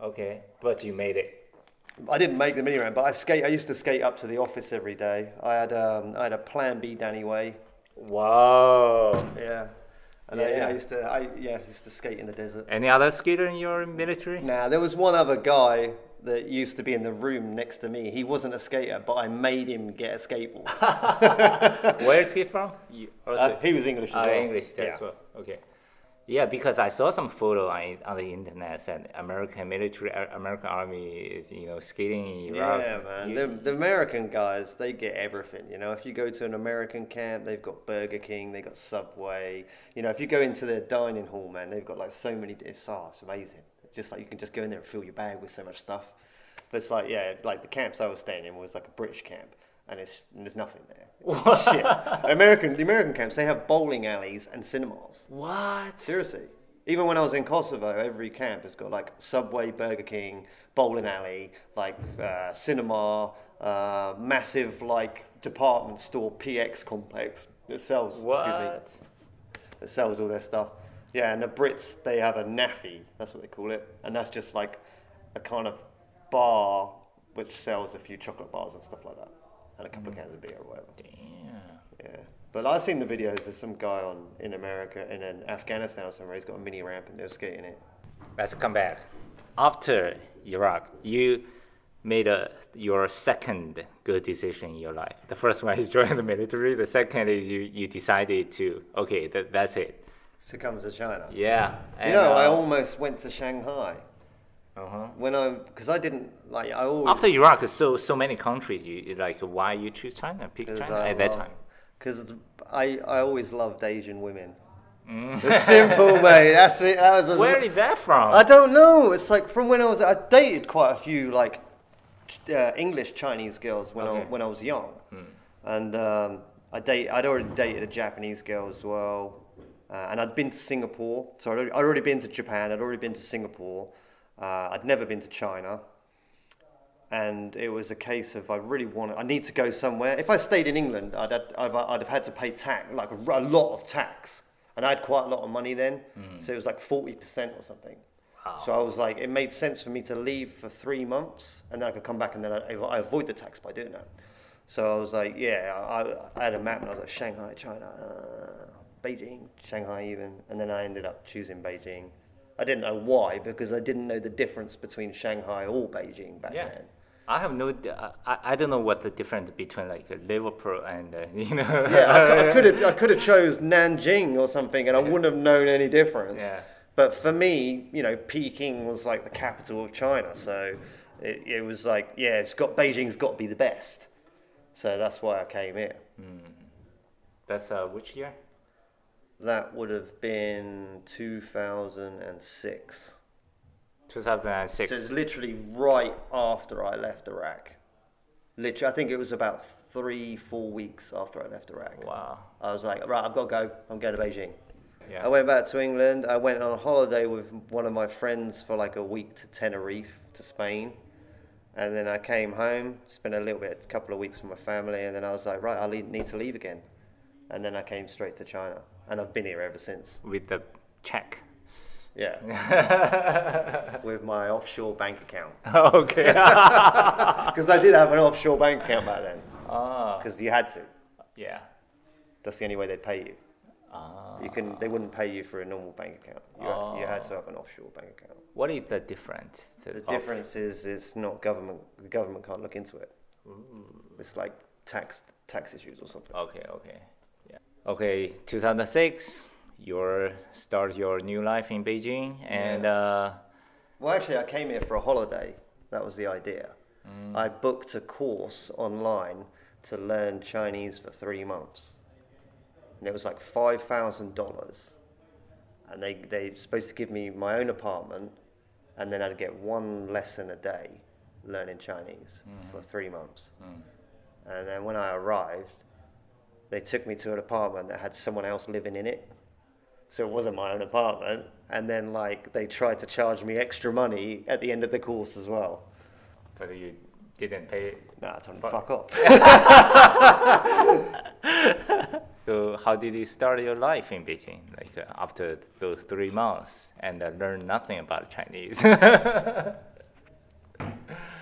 okay but you made it I didn't make the mini ramp, but I skate. I used to skate up to the office every day. I had um, I had a Plan B Danny Way. wow Yeah, and I, Yeah. I used to I yeah used to skate in the desert. any other skater in your military Now there was one other guy that used to be in the room next to me. He wasn't a skater, but I made him get a skateboard. where is he from you Uh, he was English as Ah, well. English Yeah. as well. Okay. Yeah, because I saw some photo on, on the internet said American military, American army is you know skating in Iraq. Yeah, man. You- The, the American guys, they get everything. You know, if you go to an American camp, they've got Burger King, they've got Subway. You know, if you go into their dining hall, man, they've got like so many. It's, oh, it's amazing. It's just like you can just go in there and fill your bag with so much stuff. But it's like, yeah, like the camps I was staying in was like a British camp, and it's and there's nothing there. Shit. American, the American camps, they have bowling alleys and cinemas. what? Seriously. Even when I was in Kosovo, every camp has got like Subway, Burger King, bowling alley, like uh, cinema, uh, massive like department store PX complex that sells excuse me, that sells all their stuff. Yeah, and the Brits they have a NAAFI, that's what they call it, and that's just like a kind of bar which sells a few chocolate bars and stuff like that, and a couple of mm. cans of beer or whatever. Damn. Yeah, but I've seen the videos. There's some guy on in America and in Afghanistan or somewhere. He's got a mini ramp and they're skating it. Let's come back. After Iraq, you made a, your second good decision in your life. The first one is join the military. The second is you, you decided to okay, that, that's it. Succumbs to China. Yeah. You and, know, I uh, almost went to Shanghai uh-huh. when I because I didn't like I always After Iraq, so so many countries. You you like why you choose China? Pick China at that time. Because I I always loved Asian women. Mm. It's simple, way. That's it. That was Where is that from? I don't know. It's like from when I was I dated quite a few like uh, English Chinese girls when I when I was young, and um, I date I'd already dated a Japanese girl as well, uh, and I'd been to Singapore. So I'd already, I'd already been to Japan. I'd already been to Singapore. Uh, I'd never been to China. And it was a case of I really want I need to go somewhere. If I stayed in England, I'd had, I'd, I'd have had to pay tax, like a, a lot of tax, and I had quite a lot of money then. So it was like forty percent or something. Wow. So I was like, it made sense for me to leave for three months, and then I could come back, and then I, I avoid the tax by doing that. So I was like, yeah, I, I had a map, and I was like, Shanghai, China, uh, Beijing, Shanghai, even, and then I ended up choosing Beijing. I didn't know why because I didn't know the difference between Shanghai or Beijing back Yeah. then. I have no. I, I don't know what the difference between like Liverpool and uh, you know. Yeah, I, could have I could have chose Nanjing or something, and I wouldn't have known any difference. Yeah. But for me, you know, Peking was like the capital of China, so it, it was like, yeah, it's got Beijing's got to be the best. So that's why I came here. That's uh, which year? That would have been 2006. Two thousand and six. So it's literally right after I left Iraq. Literally, I think it was about three, four weeks after I left Iraq. Wow. I was like, right, I've got to go. I'm going to Beijing. Yeah. I went back to England. I went on a holiday with one of my friends for like a week to Tenerife, to Spain. And then I came home, spent a little bit, a couple of weeks with my family, and then I was like, right, I need to leave again. And then I came straight to China, and I've been here ever since. With the check. Yeah, with my offshore bank account. okay. Because I did have an offshore bank account back then, ah. because you had to. Yeah. That's the only way they'd pay you. Ah. You can, they wouldn't pay you for a normal bank account. You, had, you had to have an offshore bank account. What is the difference? The of- difference is it's not government. The government can't look into it. Ooh. It's like tax tax issues or something. Okay, okay. Yeah. Okay, 2006, you start your new life in Beijing and uh, Well, actually, I came here for a holiday. That was the idea. Mm. I booked a course online to learn Chinese for three months, and it was like five thousand dollars. And they they supposed to give me my own apartment, and then I'd get one lesson a day learning Chinese mm. for three months. Mm. And then when I arrived, they took me to an apartment that had someone else living in it. So it wasn't my own apartment. And then like they tried to charge me extra money at the end of the course as well. but you didn't pay. It. Nah, I told them fuck off. So how did you start your life in Beijing? Like uh, after those three months and uh, learn nothing about Chinese.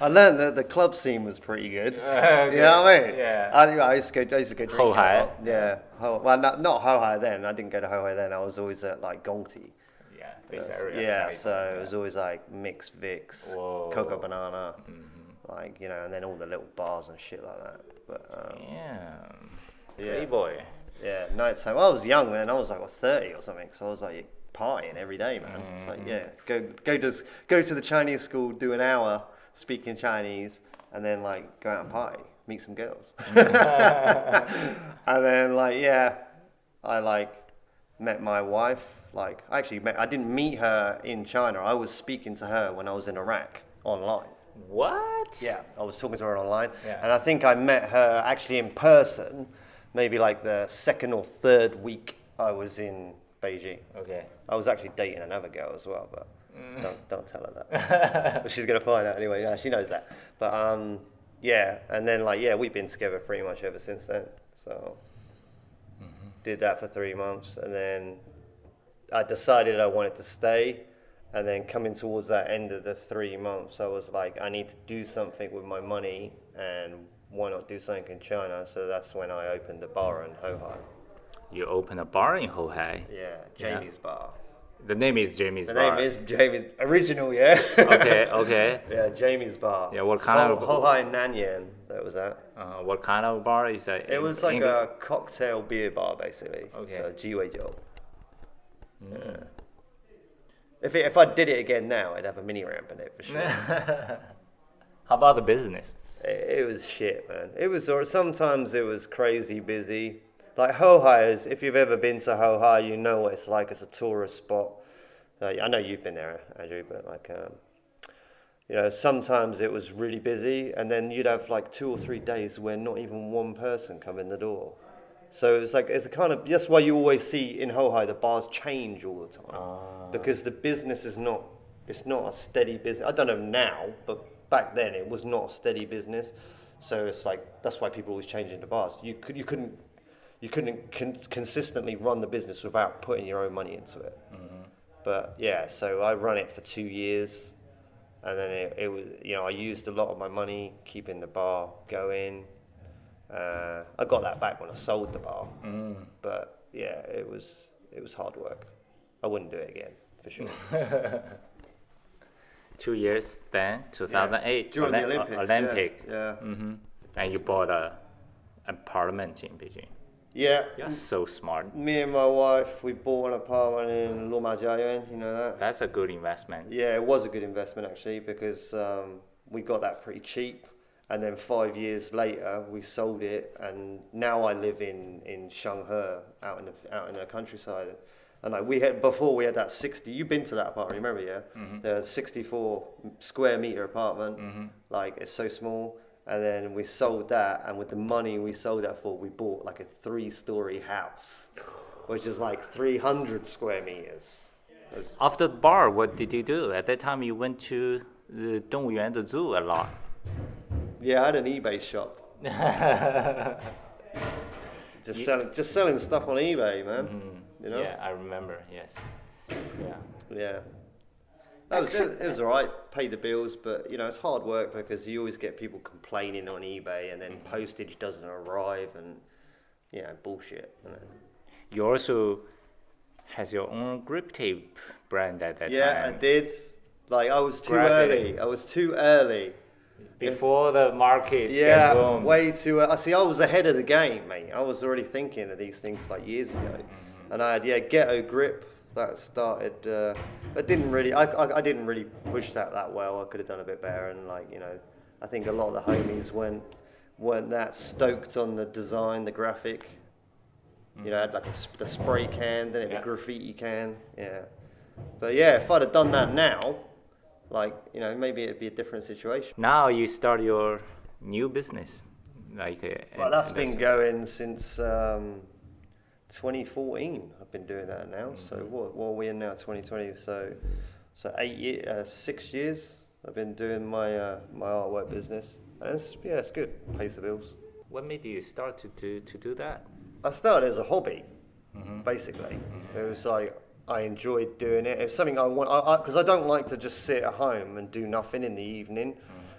I learned that the club scene was pretty good. Okay, You know what I mean? yeah. I, I used to go. I used to go Houhai? lot. Yeah. Ho, well, not not Houhai then. I didn't go to Houhai then. I was always at like Gongti. yeah, this area. Yeah. So it was always like mixed Vicks, Whoa. Coco Banana, like you know, and then all the little bars and shit like that. But um, Yeah. Yeah. Playboy. Yeah, nighttime. Well, I was young then. I was like what, thirty or something. So I was like partying every day, man. It's Mm-hmm. like yeah, go go to go to the Chinese school, do an hour speaking Chinese, and then like go out and party, meet some girls. and then like yeah, I like met my wife. Like I actually met. I didn't meet her in China. I was speaking to her when I was in Iraq online. What? Yeah, I was talking to her online, Yeah. and I think I met her actually in person, maybe like the second or third week I was in Beijing. Okay. I was actually dating another girl as well, but Mm. don't don't tell her that. She's gonna find out anyway. Yeah, she knows that. But um, yeah, and then like yeah, we've been together pretty much ever since then. So Mm-hmm. did that for three months, and then I decided I wanted to stay. And then coming towards that end of the three months, I was like, I need to do something with my money, and why not do something in China? So that's when I opened the bar in Houhai. You opened a bar in Houhai. Yeah, Yeah. Jamie's bar. The name is Jamie's The Bar. name is Jamie's original, yeah. Okay, okay. yeah, Jamie's bar. Yeah, what kind Ho- of- Houhai Nanyan? That was that. Uh, what kind of bar is that? It was like a cocktail beer bar, basically. Okay. So Jiwei Jiu. Mm. Yeah. If it, if I did it again now, I'd have a mini ramp in it for sure. How about the business? it, it was shit, man. It was or sometimes it was crazy busy. Like Houhai is, if you've ever been to Houhai, you know what it's like. It's a tourist spot. Uh, I know you've been there, Andrew, but like, um, you know, sometimes it was really busy, and then you'd have like two or three days where not even one person come in the door. So it's like it's a kind of that's why you always see in Houhai the bars change all the time because the business is not it's not a steady business. I don't know now, but back then it was not a steady business. So it's like that's why people always changing the bars. You could you couldn't you couldn't con- consistently run the business without putting your own money into it. But yeah, so I run it for two years, and then it, it was you know I used a lot of my money keeping the bar going. Uh, I got that back when I sold the bar, but yeah, it was it was hard work. I wouldn't do it again for sure. Two years, then 2008 During the Olymp- Olympics. yeah, Olympic. Yeah. hmm And you bought a apartment in Beijing. Yeah. You're so smart. Me and my wife, we bought an apartment in Loma Jiayuan, you know that? That's a good investment. Yeah, it was a good investment actually because um, we got that pretty cheap. And then five years later, we sold it, and now I live in in Shanghai, out in the out in the countryside. And like we had before, we had that sixty. You've been to that apartment, remember? Yeah, the sixty-four square meter apartment. Like it's so small. And then we sold that, and with the money we sold that for, we bought like a three-story house, which is like 300 square meters. After the bar, what did you do? At that time, you went to the Dongwuyuan the zoo a lot. Yeah, I had an eBay shop, just selling just selling stuff on eBay, man. Mm-hmm. You know? Yeah, I remember. Yes. Yeah. Yeah. That was, it, it was alright, pay the bills, but you know, it's hard work because you always get people complaining on eBay and then mm-hmm. postage doesn't arrive and, you know, bullshit. You know. You also has your own grip tape brand at that time. Yeah, I did. Like, I was too Graphic. early. I was too early. Before the market Yeah, boom. way too early. See, I was ahead of the game, mate. I was already thinking of these things like years ago. Mm-hmm. And I had, yeah, Ghetto Grip. That started, uh, it didn't really, I, I, I didn't really push that that well. I could have done a bit better. And, like, you know, I think a lot of the homies weren't, weren't that stoked on the design, the graphic. You know, I had like a, the spray can, then it Yeah. the graffiti can. Yeah. But yeah, if I'd have done that now, like, you know, maybe it'd be a different situation. Now you start your new business, like. Uh, Well, that's been going since um, 2014. I've been doing that now. So Mm-hmm. what, what are we in now? 2020. So so eight years, uh, six years. I've been doing my uh, my artwork business, and it's yeah, it's good. Pays the bills. What made you start to, to, to do that? I started as a hobby, Mm-hmm. basically. It was like I enjoyed doing it. It's something I want because I, don't like to just sit at home and do nothing in the evening.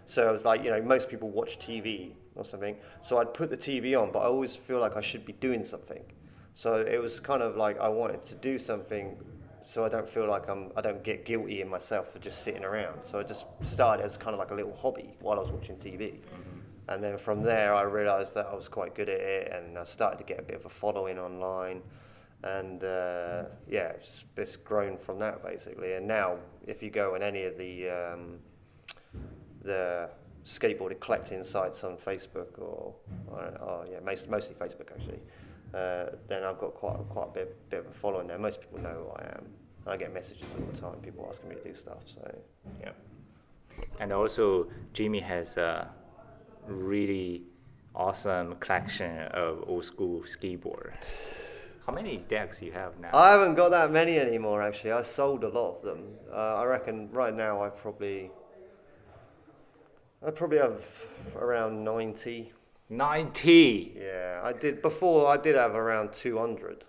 So I was like, you know, most people watch TV or something. So I'd put the TV on, but I always feel like I should be doing something. So it was kind of like I wanted to do something, so I don't feel like I'm I don't get guilty in myself for just sitting around. So I just started as kind of like a little hobby while I was watching TV. And then from there, I realised that I was quite good at it, and I started to get a bit of a following online. And uh, yeah, it's, it's grown from that basically. And now, if you go on any of the um, the skateboarding collecting sites on Facebook or, or, or yeah, most, mostly Facebook actually, uh, then I've got quite quite a bit, bit of a following there. Most people know who I am. I get messages all the time, people asking me to do stuff. So Yeah. And also, Jimmy has a really awesome collection of old school skateboard. How many decks you have now? I haven't got that many anymore. Actually, I sold a lot of them. Uh, I reckon right now I probably I probably have around ninety. 90. Yeah, I did before. I did have around two hundred.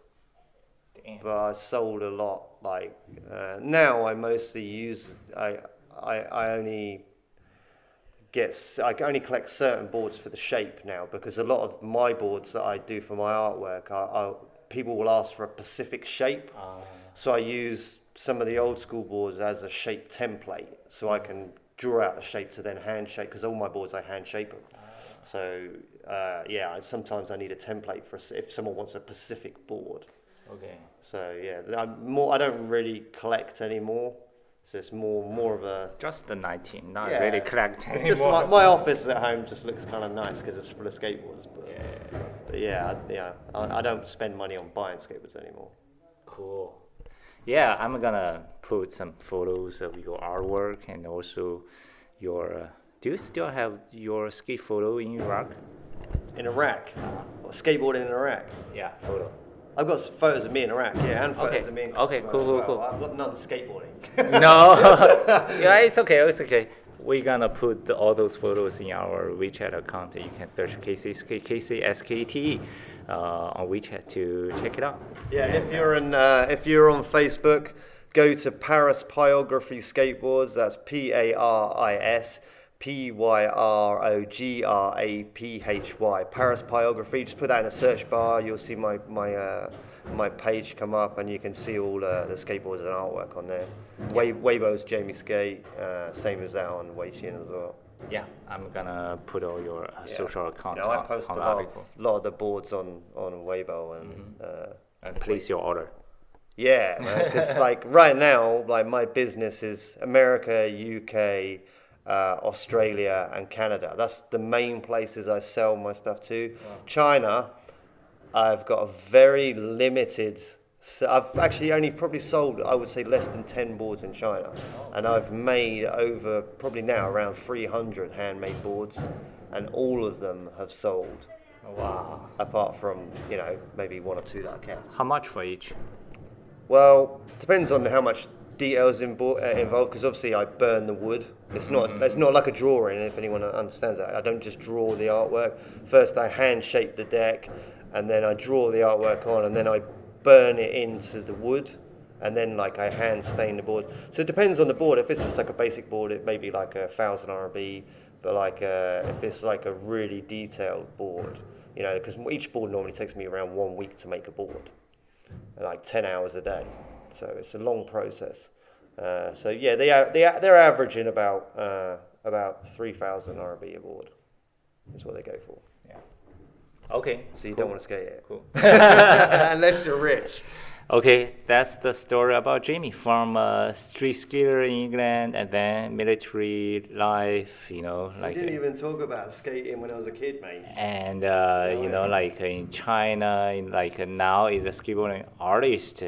Damn. but I sold a lot. Like uh, now, I mostly use. I I, I only get. I can only collect certain boards for the shape now because a lot of my boards that I do for my artwork, people will ask for a specific shape. Uh, So I use some of the old school boards as a shape template, so I can draw out the shape to then hand shape because all my boards I hand shape them. So uh, yeah, I- sometimes I need a template for s- if someone wants a specific board. okay. So yeah, I'm more. I don't really collect anymore. So it's more more of a. Just the 19, not Yeah, really collect It's anymore. just my, my office at home just looks kind of nice because it's full of skateboards. But Yeah. but yeah, I, yeah, I, I don't spend money on buying skateboards anymore. Cool. Yeah, I'm gonna put some photos of your artwork and also your. Uh, do you still have your ski photo in Iraq? In Iraq, What, skateboarding in Iraq. Yeah, photo. I've got photos of me in Iraq, yeah, and photos Okay, of me in okay, cool, cool, well. cool. I've got none skateboarding. no, yeah, it's okay, it's okay. We're gonna put the, all those photos in our WeChat account. You can search KC, KC uh, on WeChat to check it out. Yeah, and if you're in, uh, if you're on Facebook, go to Paris Pyrography Skateboards. That's P A R I S P Y R O G R A P H Y. Paris Pyrography. Just put that in a search bar. You'll see my my uh, my page come up, and you can see all uh, the skateboards and artwork on there. Way, Weibo's Jamie Skate, uh, same as that on Weixin as well. Yeah, I'm gonna put all your uh, social account You know, I post a lot, of, lot of the boards on on Weibo and. Mm-hmm. Uh, And place your order. Yeah, because like right now, like my business is America, UK, uh, Australia, and Canada. That's the main places I sell my stuff to. China, I've got a very limited. So I've actually only probably sold, I would say, less than ten boards in China, and I've made over probably now around 300 handmade boards and all of them have sold, Wow. apart from you know maybe one or two that I kept. How much for each? Well, depends on how much details invo- uh, involved. Because obviously I burn the wood. It's not. It's not like a drawing. If anyone understands that, I don't just draw the artwork. First, I hand shape the deck, and then I draw the artwork on, and then I burn it into the wood, and then like I hand stain the board. So it depends on the board. If it's just like a basic board, it may be like a thousand RMB. But like uh, if it's like a really detailed board, you know, because each board normally takes me around one week to make a board like 10 hours a day. So it's a long process. Uh, so yeah, they are, they are, they're averaging about uh, about 3,000 RMB a board. Is what they go for. Yeah. Okay. So you don't want to skate it Cool. unless you're rich. Okay, that's the story about Jamie from uh, street skater in England and then military life, you know, Like, I didn't even talk about skating when I was a kid, mate. and uh, you know, like in China, in like now is a skateboarding artist.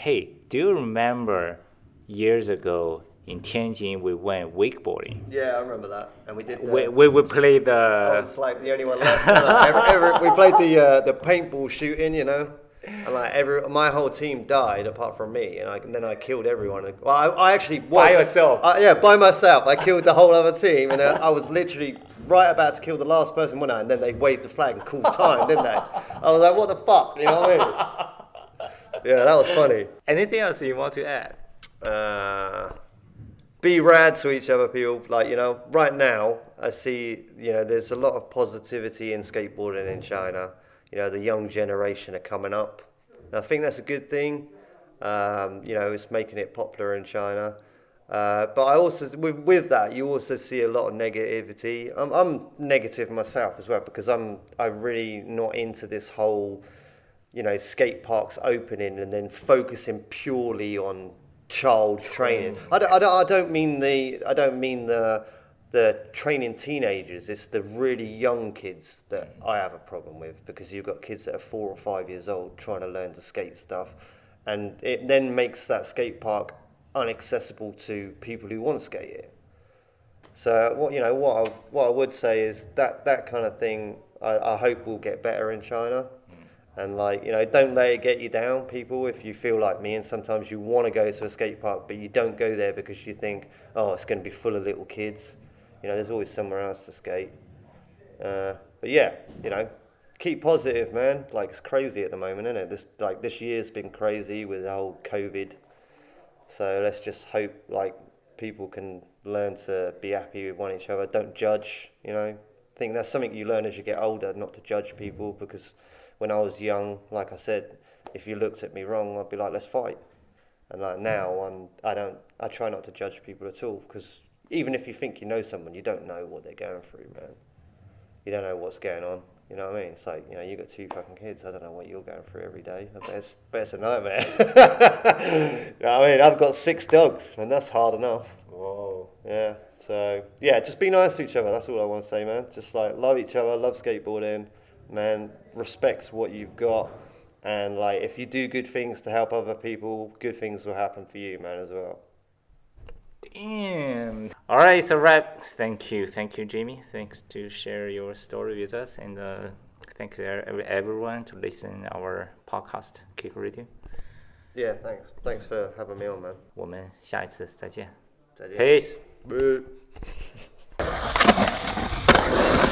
Hey, do you remember years ago in Tianjin we went wakeboarding? Yeah, I remember that, and we did. The, We, we, we played I the was like the only one left. Like, every, every, we played the uh, the paintball shooting, you know, and like every my whole team died apart from me, and, I, and then I killed everyone. Well, I, I actually was, By yourself? Uh, yeah, by myself. I killed the whole other team, and then I was literally right about to kill the last person, wasn't I? And then they waved the flag and called time, didn't they? I was like, what the fuck, you know what I mean? Yeah, that was funny. anything else you want to add? uh, be rad to each other, people. Like, you know, right now, I see, you know, there's a lot of positivity in skateboarding in China. You know, the young generation are coming up. And I think that's a good thing. Um, you know, it's making it popular in China. Uh, but I also, with, with that, you also see a lot of negativity. I'm, I'm negative myself as well because I'm, I'm really not into this whole, you know, skate parks opening and then focusing purely on child training. Mm. I don't, I don't, I don't mean the, I don't mean the, the training teenagers. It's the really young kids that mm. I have a problem with because you've got kids that are four or five years old trying to learn to skate stuff, and it then makes that skate park unaccessible to people who want to skate it. So what you know, what I, what I would say is that that kind of thing, I, I hope will get better in China. And like you know, don't let it get you down, people. If you feel like me, and sometimes you want to go to a skate park, but you don't go there because you think, oh, it's going to be full of little kids. You know, there's always somewhere else to skate. Uh, but yeah, you know, keep positive, man. Like it's crazy at the moment, isn't it? This like this year's been crazy with the whole COVID. So let's just hope like people can learn to be happy with one each other. Don't judge, you know. I think that's something you learn as you get older, not to judge people. Because when I was young, like I said, if you looked at me wrong, I'd be like, let's fight. And like now, mm. I'm I don't I try not to judge people at all because even if you think you know someone, you don't know what they're going through, man. You don't know what's going on. You know what I mean? It's like you know you got two fucking kids. I don't know what you're going through every day. I bet it's, bet it's a nightmare. you know what I mean? I've got six dogs, and that's hard enough. Whoa. Yeah. So yeah, just be nice to each other. That's all I want to say, man. Just like love each other, love skateboarding, man. Respect what you've got, and like if you do good things to help other people, good things will happen for you, man, as well. Damn. All right, it's a wrap. Thank you, thank you, Jamie. Thanks to share your story with us, and uh, thanks ev- everyone to listen our podcast Kick Radio. Yeah, thanks. Thanks for having me on, man. 我们下一次再见再见。 ，Peace。 Bye.